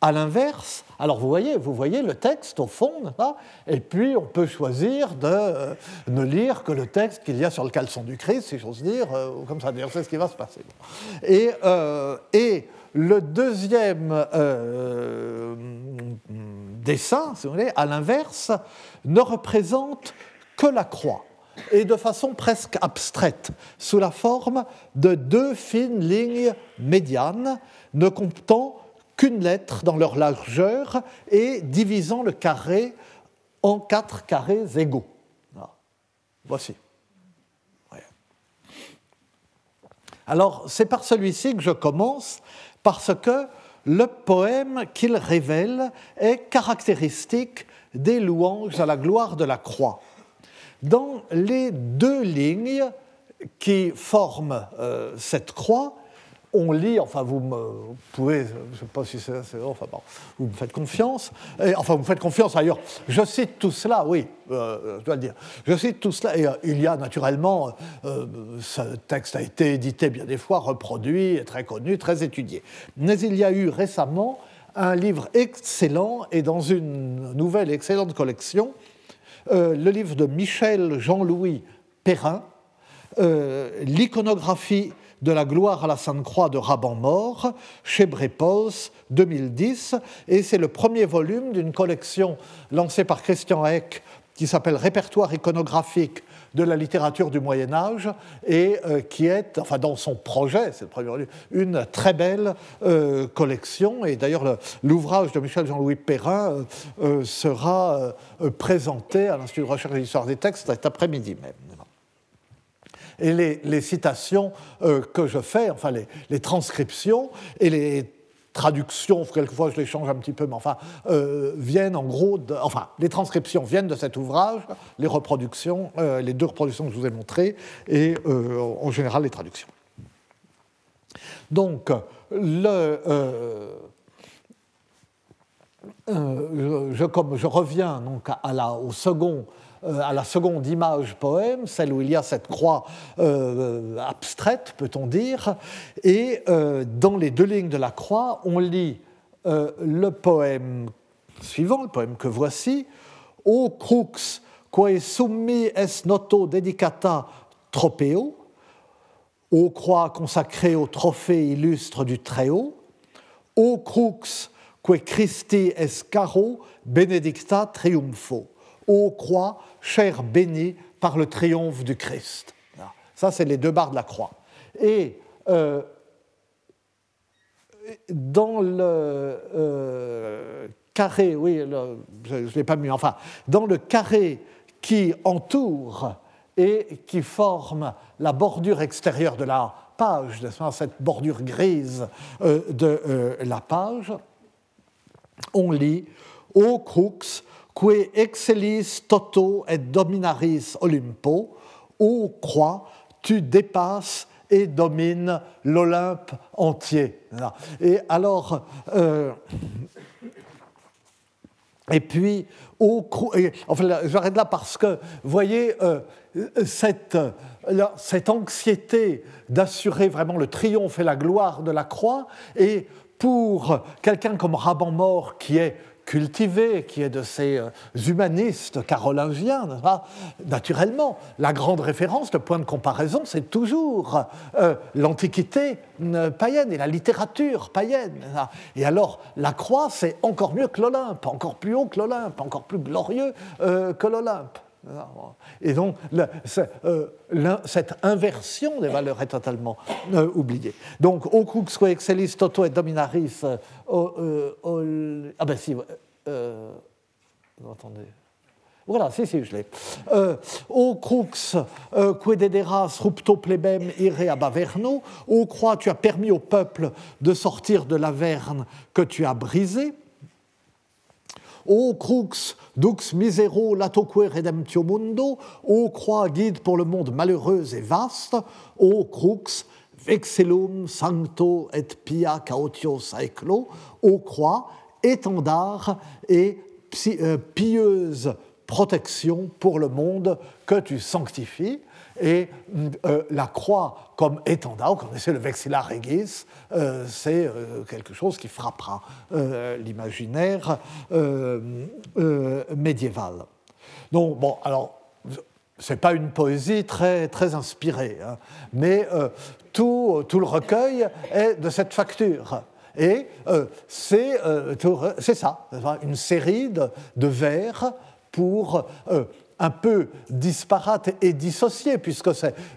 Speaker 2: à l'inverse, alors vous voyez, vous voyez le texte au fond, et puis on peut choisir de euh, ne lire que le texte qu'il y a sur le caleçon du Christ, si j'ose dire, euh, comme ça, c'est ce qui va se passer. Et, euh, et le deuxième dessin, si vous voulez, à l'inverse, ne représente que la croix et de façon presque abstraite, sous la forme de deux fines lignes médianes ne comptant qu'une lettre dans leur largeur et divisant le carré en quatre carrés égaux. Voici. Alors, c'est par celui-ci que je commence, parce que le poème qu'il révèle est caractéristique des louanges à la gloire de la croix. Dans les deux lignes qui forment euh, cette croix, on lit, enfin vous me pouvez, je ne sais pas si c'est, enfin bon, vous me faites confiance, enfin vous me faites confiance ailleurs, je cite tout cela, oui, euh, je dois le dire, je cite tout cela, et euh, il y a naturellement, euh, ce texte a été édité bien des fois, reproduit, très connu, très étudié. Mais il y a eu récemment un livre excellent, et dans une nouvelle excellente collection, le livre de Michel Jean-Louis Perrin, l'iconographie de la gloire à la Sainte Croix de Raban Mort, chez Brepols, 2010, et c'est le premier volume d'une collection lancée par Christian Eck qui s'appelle Répertoire iconographique de la littérature du Moyen Âge et euh, qui est, enfin dans son projet, c'est le premier volume, une très belle euh, collection. Et d'ailleurs, l'ouvrage de Michel Jean-Louis Perrin euh, sera présenté à l'Institut de recherche et d'histoire des textes cet après-midi même. Et les, citations euh, que je fais, enfin les, transcriptions et les traductions, quelquefois je les change un petit peu, mais enfin, euh, viennent en gros, de, enfin, les transcriptions viennent de cet ouvrage, les reproductions, euh, les deux reproductions que je vous ai montrées, et en général les traductions. Donc, je, comme je reviens donc à la, au second à la seconde image poème, celle où il y a cette croix euh, abstraite, peut-on dire, et euh, dans les deux lignes de la croix, on lit le poème suivant, le poème que voici, O crux quae summi es noto dedicata tropeo, ô croix consacrée au trophée illustre du Très-Haut, ô crux que Christi es caro benedicta triumpho, ô croix chair bénie par le triomphe du Christ. Ça, c'est les deux barres de la croix. Et euh, dans le euh, carré, oui, je ne l'ai pas mis, enfin, dans le carré qui entoure et qui forme la bordure extérieure de la page, cette bordure grise euh, de la page, on lit Ô crux que excellis toto et dominaris Olympo, ô croix, tu dépasses et domines l'Olympe entier. Et alors, euh, et puis, enfin, j'arrête là parce que, vous voyez, euh, cette, cette anxiété d'assurer vraiment le triomphe et la gloire de la croix, et pour quelqu'un comme Raban Mort, qui est cultivé, qui est de ces euh, humanistes carolingiens, naturellement, la grande référence, le point de comparaison, c'est toujours euh, l'Antiquité euh, païenne et la littérature païenne. Et alors, la croix, c'est encore mieux que l'Olympe, encore plus haut que l'Olympe, encore plus glorieux que l'Olympe. Et donc, euh, cette inversion des valeurs est totalement euh, oubliée. Donc, au crux excellis toto et dominaris. Euh, ah ben si, attendez. Voilà, si, si, je l'ai. au crux, que dederas rupto plebem ire ab averno. Au croix, tu as permis au peuple de sortir de l'averne que tu as brisée. Ô crux, dux misero latoque redemptio mundo, ô croix guide pour le monde malheureux et vaste, ô crux, vexellum sancto et pia cautio saeclo, ô croix, étendard et euh, pieuse protection pour le monde que tu sanctifies et euh, la croix comme étendard, vous connaissez le vexilla regis, euh, c'est euh, quelque chose qui frappera l'imaginaire médiéval. Donc, bon, alors, c'est pas une poésie très, très inspirée, hein, mais tout, tout, le recueil est de cette facture. Et c'est ça, une série de vers pour un peu disparate et dissocié, puisque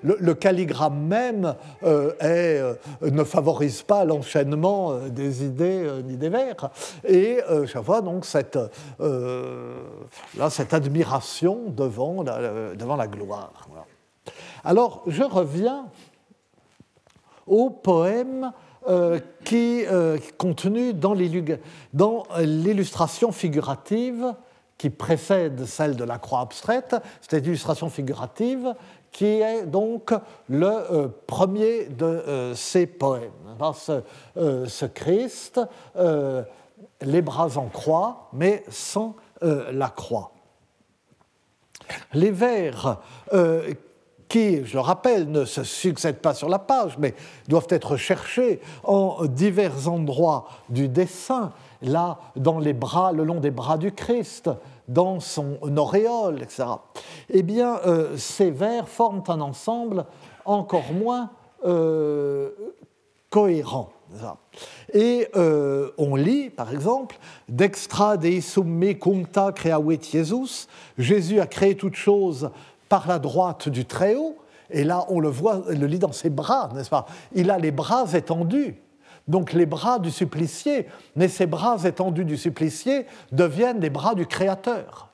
Speaker 2: le, le, calligramme même euh, euh, ne favorise pas l'enchaînement euh, des idées ni des vers. Et je vois donc cette, là, cette admiration devant la, devant la gloire. Alors, je reviens au poème qui est contenu dans l'illustration figurative qui précède celle de la croix abstraite, c'est l'illustration figurative, qui est donc le euh, premier de euh, ces poèmes. Ce, euh, ce Christ, les bras en croix, mais sans la croix. Les vers qui, je le rappelle, ne se succèdent pas sur la page, mais doivent être cherchés en divers endroits du dessin, là, dans les bras, le long des bras du Christ, dans son auréole, etc. Eh bien, euh, ces vers forment un ensemble encore moins euh, cohérent. Et euh, on lit, par exemple, Dextra deisum me cuncta creavit Jesus, Jésus a créé toute chose par la droite du Très-Haut, et là on le voit, le lit dans ses bras, n'est-ce pas? Il a les bras étendus donc les bras du supplicié, mais ces bras étendus du supplicié deviennent les bras du Créateur.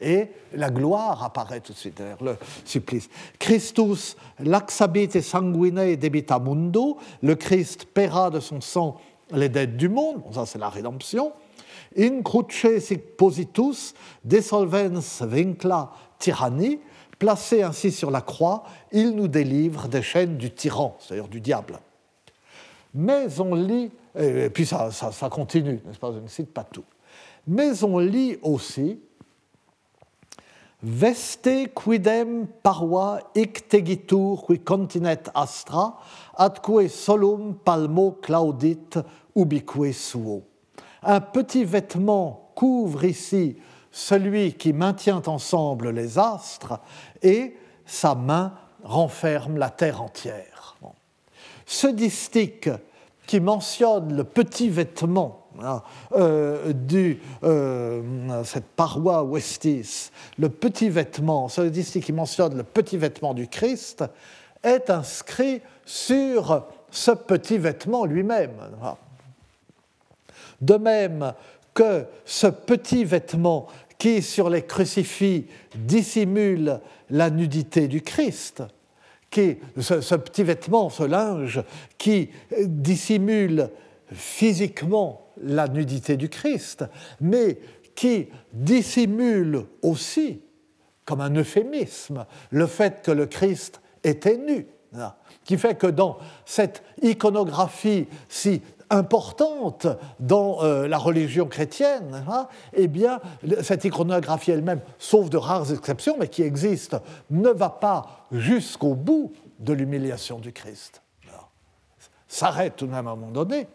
Speaker 2: Et la gloire apparaît tout de suite derrière le supplice. Christus laxabit sanguine debita mundo, le Christ paiera de son sang les dettes du monde, ça c'est la rédemption. In cruce sic positus, desolvens vincla tyrannie, placé ainsi sur la croix, il nous délivre des chaînes du tyran, c'est-à-dire du diable mais on lit, et puis ça, ça, continue, n'est-ce pas, je ne cite pas tout, mais on lit aussi Veste quidem paroi ictegitur qui continet astra, atque solum palmo claudit ubique suo. Un petit vêtement couvre ici celui qui maintient ensemble les astres, et sa main renferme la terre entière. Ce distique qui mentionne le petit vêtement hein, euh, euh, cette paroi Westis, le petit vêtement, ce distique qui mentionne le petit vêtement du Christ, est inscrit sur ce petit vêtement lui-même. De même que ce petit vêtement qui, sur les crucifix, dissimule la nudité du Christ, qui, ce, petit vêtement, ce linge, qui dissimule physiquement la nudité du Christ, mais qui dissimule aussi, comme un euphémisme, le fait que le Christ était nu. Qui fait que dans cette iconographie si importante dans euh, la religion chrétienne, hein, eh bien, cette iconographie elle-même, sauf de rares exceptions, mais qui existe, ne va pas jusqu'au bout de l'humiliation du Christ. S'arrête tout de même à un moment donné.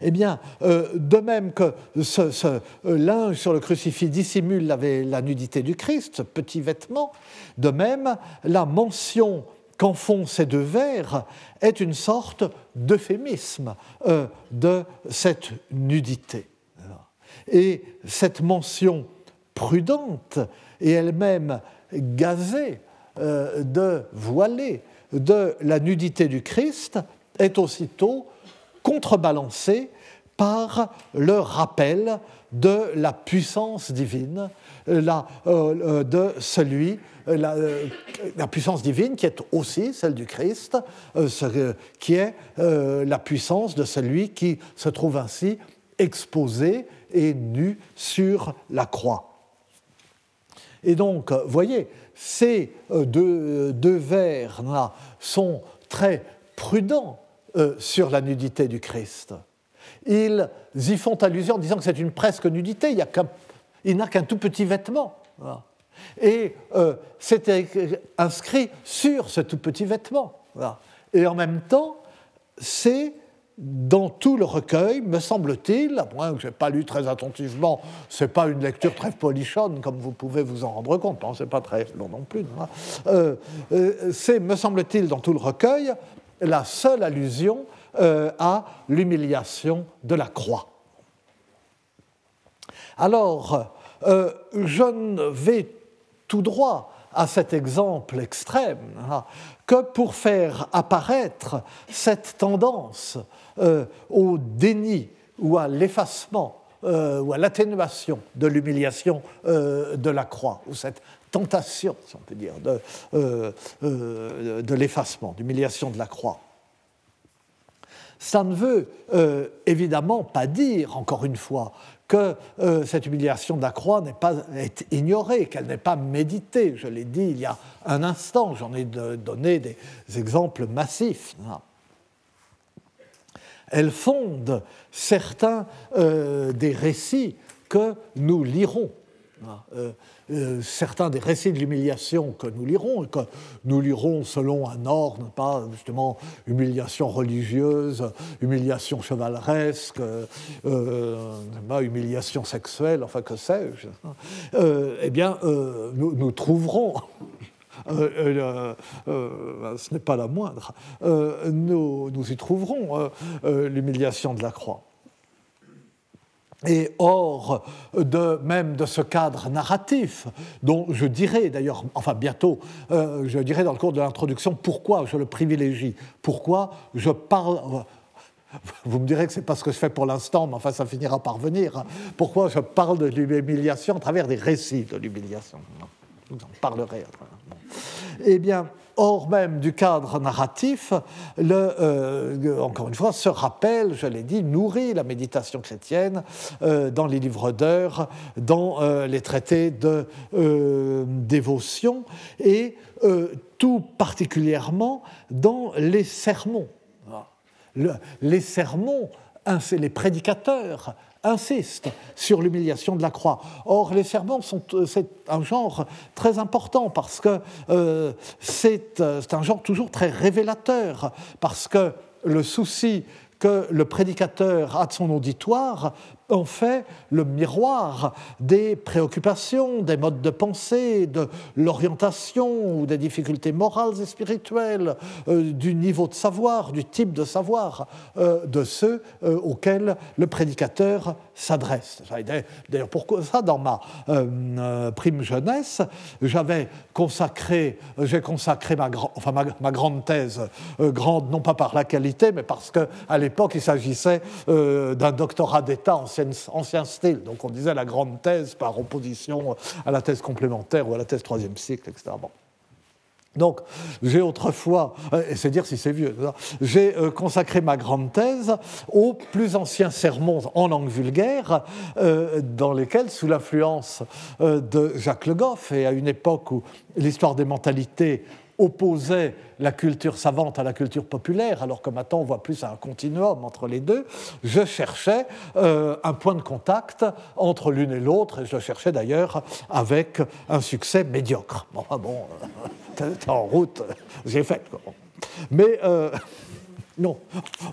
Speaker 2: Eh bien, euh, de même que ce, euh, linge sur le crucifix dissimule la, la nudité du Christ, ce petit vêtement, de même, la mention qu'en font ces deux vers est une sorte d'euphémisme euh, de cette nudité. Et cette mention prudente et elle-même gazée euh, de voilée de la nudité du Christ est aussitôt contrebalancée par le rappel de la puissance divine, la, euh, de celui euh, euh, la, puissance divine qui est aussi celle du Christ, euh, qui est la puissance de celui qui se trouve ainsi exposé et nu sur la croix. Et donc, voyez, ces deux, deux vers-là sont très prudents sur la nudité du Christ. Ils y font allusion en disant que c'est une presque nudité, il n'a qu'un tout petit vêtement. Et euh, c'était inscrit sur ce tout petit vêtement. Et en même temps, c'est dans tout le recueil, me semble-t-il, à moins que je n'ai pas lu très attentivement, ce n'est pas une lecture très polichonne, comme vous pouvez vous en rendre compte, ce n'est pas très long non plus. Euh, euh, c'est, me semble-t-il, dans tout le recueil, la seule allusion à l'humiliation de la croix. Alors, je ne vais tout droit à cet exemple extrême hein, que pour faire apparaître cette tendance euh, au déni ou à l'effacement euh, ou à l'atténuation de l'humiliation euh, de la croix, ou cette tentation, si on peut dire, de, de l'effacement, d'humiliation de la croix. Ça ne veut évidemment pas dire, encore une fois, que euh, cette humiliation de la croix n'est pas est ignorée, qu'elle n'est pas méditée. Je l'ai dit il y a un instant, j'en ai donné des exemples massifs. Elle fonde certains euh, des récits que nous lirons. Euh, euh, certains des récits de l'humiliation que nous lirons, que nous lirons selon un ordre, pas justement humiliation religieuse, humiliation chevaleresque, euh, humiliation sexuelle, enfin que sais-je, eh bien, nous, trouverons ce n'est pas la moindre, nous, y trouverons l'humiliation de la croix. Et hors de, même de ce cadre narratif, dont je dirais d'ailleurs, enfin bientôt, euh, je dirais dans le cours de l'introduction pourquoi je le privilégie, pourquoi je parle. Vous me direz que c'est pas ce que je fais pour l'instant, mais enfin ça finira par venir. Hein. Pourquoi je parle de l'humiliation à travers des récits de l'humiliation? Vous en parlerez. Eh bien, hors même du cadre narratif, euh, encore une fois, ce rappel, je l'ai dit, nourrit la méditation chrétienne euh, dans les livres d'heures, dans euh, les traités de dévotion et tout particulièrement dans les sermons. les sermons, les prédicateurs insiste sur l'humiliation de la croix. Or, les sermons sont euh, c'est un genre très important parce que euh, c'est un genre toujours très révélateur, parce que le souci que le prédicateur a de son auditoire en fait le miroir des préoccupations, des modes de pensée, de l'orientation ou des difficultés morales et spirituelles, euh, du niveau de savoir, du type de savoir euh, de ceux euh, auxquels le prédicateur s'adresse. D'ailleurs, pourquoi ça, dans ma prime jeunesse, j'avais consacré, j'ai consacré ma, grande thèse, grande non pas par la qualité, mais parce qu'à l'époque, il s'agissait d'un doctorat d'État en ancien, style. Donc on disait la grande thèse par opposition à la thèse complémentaire ou à la thèse troisième cycle, etc. Donc, j'ai autrefois, euh, et c'est dire si c'est vieux, j'ai euh, consacré ma grande thèse aux plus anciens sermons en langue vulgaire, euh, dans lesquels, sous l'influence de Jacques Le Goff, et à une époque où l'histoire des mentalités opposait la culture savante à la culture populaire, alors que maintenant on voit plus un continuum entre les deux, je cherchais un point de contact entre l'une et l'autre, et je le cherchais d'ailleurs avec un succès médiocre. Bon, bon en route, j'ai fait. Mais euh, non,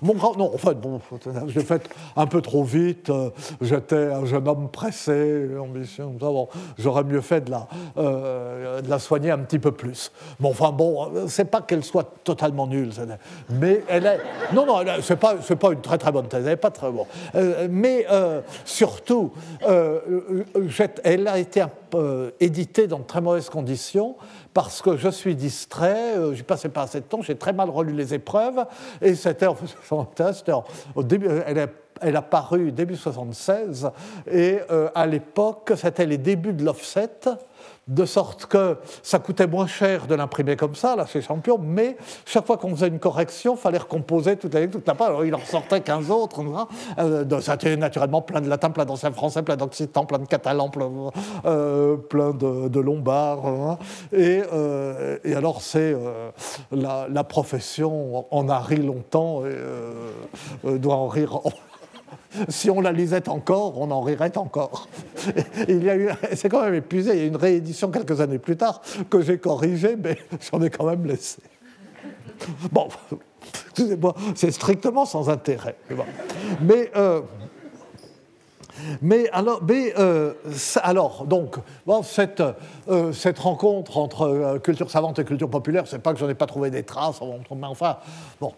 Speaker 2: mon grand, non, en fait, bon, j'ai fait un peu trop vite. Euh, j'étais un jeune homme pressé, ambitieux. Bon, j'aurais mieux fait de la, euh, de la soigner un petit peu plus. Mais enfin, bon, c'est pas qu'elle soit totalement nulle, mais elle est. Non, non, c'est pas, pas une très très bonne thèse. Elle n'est pas très bon. mais surtout, elle a été éditée dans de très mauvaises conditions parce que je suis distrait, euh, j'ai passé pas assez de temps, j'ai très mal relu les épreuves, et c'était au début, elle est elle a paru début 76, et euh, à l'époque, c'était les débuts de l'offset, de sorte que ça coûtait moins cher de l'imprimer comme ça, là, chez Champion, mais chaque fois qu'on faisait une correction, il fallait recomposer toute la, toute page. Alors, il en sortait 15 autres. Euh, ça était naturellement plein de latin, plein d'anciens français, plein d'occitans, plein de catalans, plein, euh, de, lombards. Hein. Euh, et, alors, c'est la, profession en a ri longtemps et doit en rire si on la lisait encore, on en rirait encore. Il y a eu, c'est quand même épuisé. Il y a une réédition quelques années plus tard que j'ai corrigée, mais j'en ai quand même laissé. Bon, c'est strictement sans intérêt. Mais euh, mais alors, mais, euh, alors donc, cette, euh, cette, rencontre entre euh, culture savante et culture populaire, c'est pas que j'en ai pas trouvé des traces, mais enfin, bon,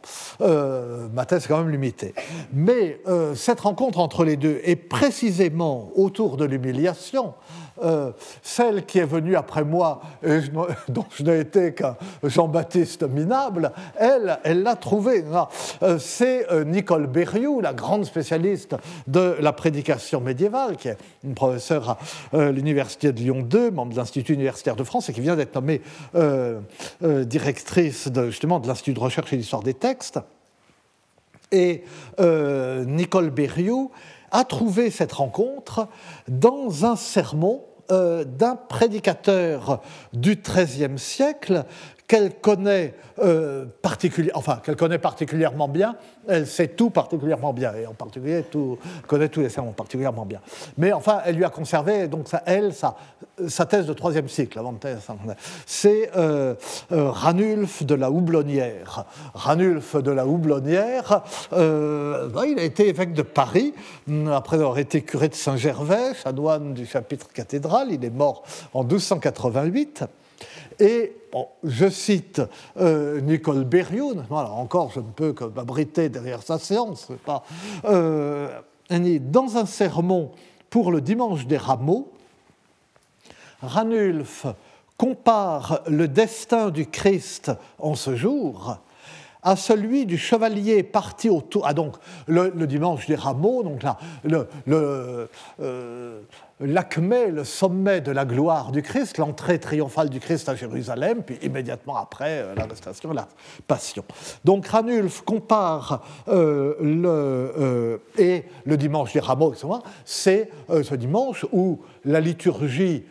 Speaker 2: ma thèse est quand même limitée. Mais cette rencontre entre les deux est précisément autour de l'humiliation, euh, celle qui est venue après moi, dont je n'ai été qu'un Jean-Baptiste minable, elle, elle l'a trouvée. Euh, c'est euh, Nicole Berrioux, la grande spécialiste de la prédication médiévale, qui est une professeure à l'Université de Lyon 2, membre de l'Institut universitaire de France, et qui vient d'être nommée directrice de, justement de l'Institut de recherche et d'histoire des textes. Et Nicole Berrioux a trouvé cette rencontre dans un sermon euh, d'un prédicateur du XIIIe siècle qu'elle connaît, euh, qu'elle connaît particulièrement bien. Elle sait tout particulièrement bien, et en particulier tout, connaît tous les sermons particulièrement bien. Mais enfin, elle lui a conservé, donc elle, sa, thèse de troisième cycle, avant thèse, c'est euh, euh, Ranulf de la Houblonnière. Ranulf de la Houblonnière, bah, il a été évêque de Paris, après avoir été curé de Saint-Gervais, chanoine du chapitre cathédral, il est mort en 1288. Et je cite euh, Nicole Berrioun, voilà, encore je ne peux que m'abriter derrière sa séance, pas, euh, dans un sermon pour le dimanche des rameaux, Ranulf compare le destin du Christ en ce jour à celui du chevalier parti autour. Ah, donc, le, dimanche des rameaux, donc là, le, le, euh, l'acmé, le sommet de la gloire du Christ, l'entrée triomphale du Christ à Jérusalem, puis immédiatement après euh, l'arrestation, la passion. Donc Ranulf compare euh, le, euh, et le dimanche des rameaux, c'est ce dimanche où la liturgie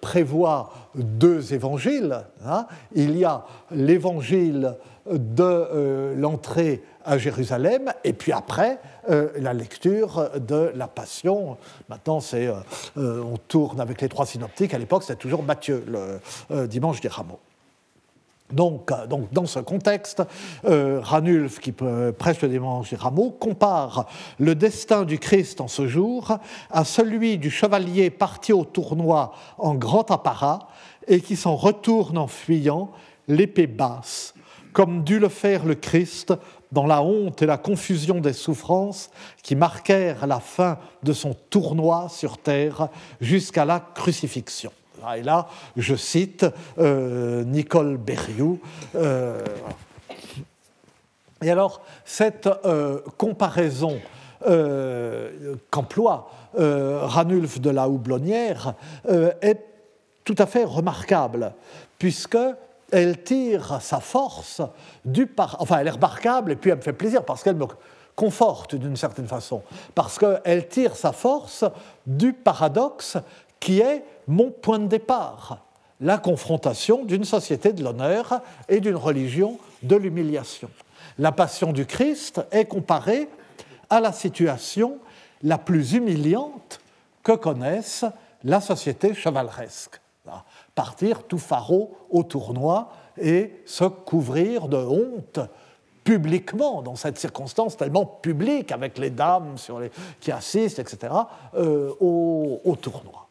Speaker 2: prévoit deux évangiles. Hein. Il y a l'évangile de l'entrée à Jérusalem, et puis après, euh, la lecture de la Passion. Maintenant, c'est, euh, euh, on tourne avec les trois synoptiques. À l'époque, c'était toujours Matthieu, le dimanche des rameaux. Donc, donc, dans ce contexte, Ranulf, qui prêche le dimanche des rameaux, compare le destin du Christ en ce jour à celui du chevalier parti au tournoi en grand apparat et qui s'en retourne en fuyant, l'épée basse, comme dut le faire le Christ dans la honte et la confusion des souffrances qui marquèrent la fin de son tournoi sur terre jusqu'à la crucifixion. Et là, je cite euh, Nicole Berrioux. Euh, et alors, cette euh, comparaison qu'emploie Ranulf de la Houblonnière est tout à fait remarquable, puisque elle tire sa force du par... Enfin, elle est remarquable et puis elle me fait plaisir parce qu'elle me conforte d'une certaine façon, parce qu'elle tire sa force du paradoxe qui est mon point de départ, la confrontation d'une société de l'honneur et d'une religion de l'humiliation. La passion du Christ est comparée à la situation la plus humiliante que connaisse la société chevaleresque. Partir tout faraud au tournoi et se couvrir de honte publiquement, dans cette circonstance tellement publique, avec les dames qui assistent, etc., euh, au, tournoi.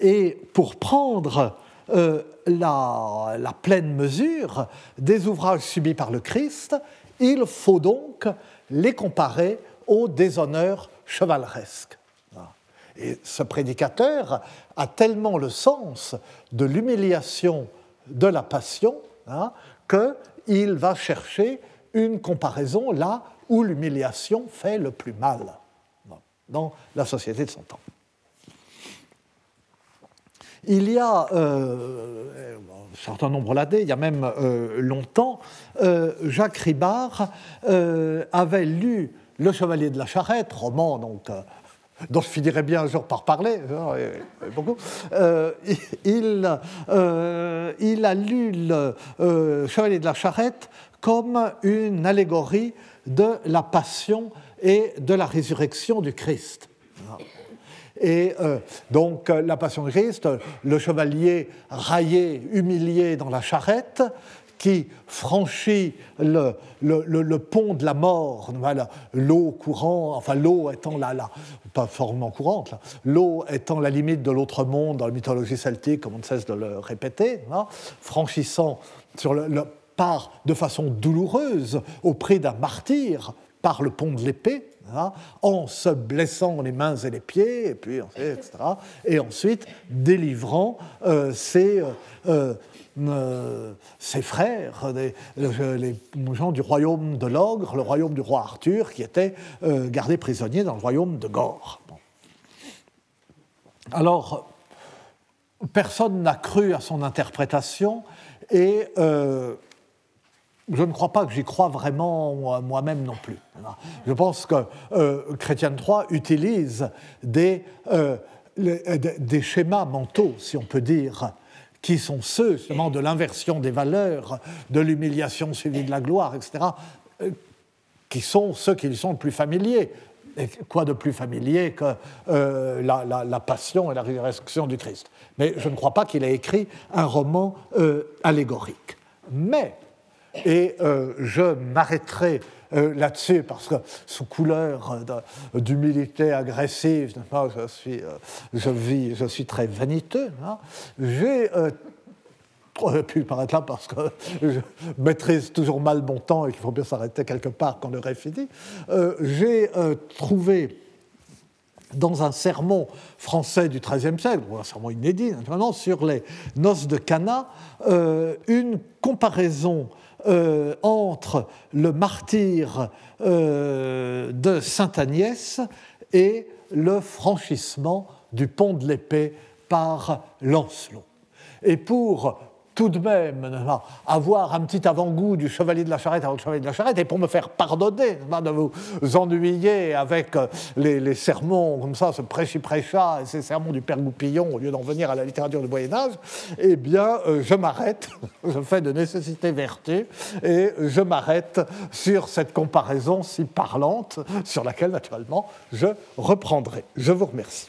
Speaker 2: Et pour prendre euh, la, la, pleine mesure des ouvrages subis par le Christ, il faut donc les comparer au déshonneur chevaleresque. Et ce prédicateur a tellement le sens de l'humiliation de la passion hein, qu'il va chercher une comparaison là où l'humiliation fait le plus mal dans la société de son temps. Il y a euh, un certain nombre d'années, il y a même euh, longtemps, euh, Jacques Ribard avait lu Le Chevalier de la Charrette, roman donc, dont je finirai bien un jour par parler, hein, beaucoup. il, il, a lu Le Chevalier de la Charrette comme une allégorie de la passion et de la résurrection du Christ. Et euh, donc, euh, la Passion de Christ, le chevalier raillé, humilié dans la charrette, qui franchit le, pont de la mort, l'eau courant, enfin l'eau étant la, pas formellement courante, l'eau étant la limite de l'autre monde dans la mythologie celtique, comme on ne cesse de le répéter, hein, franchissant sur le, part de façon douloureuse au prix d'un martyr par le pont de l'épée, Hein, en se blessant les mains et les pieds, et puis etc. Et ensuite délivrant euh, ses, euh, euh, ses, frères, les gens du royaume de l'ogre, le royaume du roi Arthur, qui étaient gardés prisonniers dans le royaume de Gore. Alors, personne n'a cru à son interprétation et je ne crois pas que j'y crois vraiment moi-même non plus. Je pense que euh, Chrétien III utilise euh, des schémas mentaux, si on peut dire, qui sont ceux justement de l'inversion des valeurs, de l'humiliation suivie de la gloire, etc., euh, qui sont ceux qui sont le plus familiers. Et quoi de plus familier que la, la, passion et la résurrection du Christ Mais je ne crois pas qu'il ait écrit un roman allégorique. Mais et euh, je m'arrêterai euh, là-dessus parce que sous couleur d'humilité agressive, je suis, euh, je, vis, je suis très vaniteux. Hein. J'ai pu paraître là parce que je maîtrise toujours mal mon temps et qu'il faut bien s'arrêter quelque part quand l'heure est finie. J'ai trouvé dans un sermon français du XIIIe siècle, un sermon inédit naturellement, sur les noces de Cana, une comparaison euh, entre le martyr euh, de Sainte Agnès et le franchissement du pont de l'épée par Lancelot. Et pour tout de même avoir un petit avant-goût du chevalier de la charrette avant le chevalier de la charrette, et pour me faire pardonner de vous ennuyer avec euh, les, sermons comme ça, ce prêchi-prêcha ces sermons du père Goupillon, au lieu d'en venir à la littérature du Moyen-Âge, eh bien, euh, je m'arrête, je fais de nécessité vertu, et je m'arrête sur cette comparaison si parlante, sur laquelle, naturellement, je reprendrai. Je vous remercie.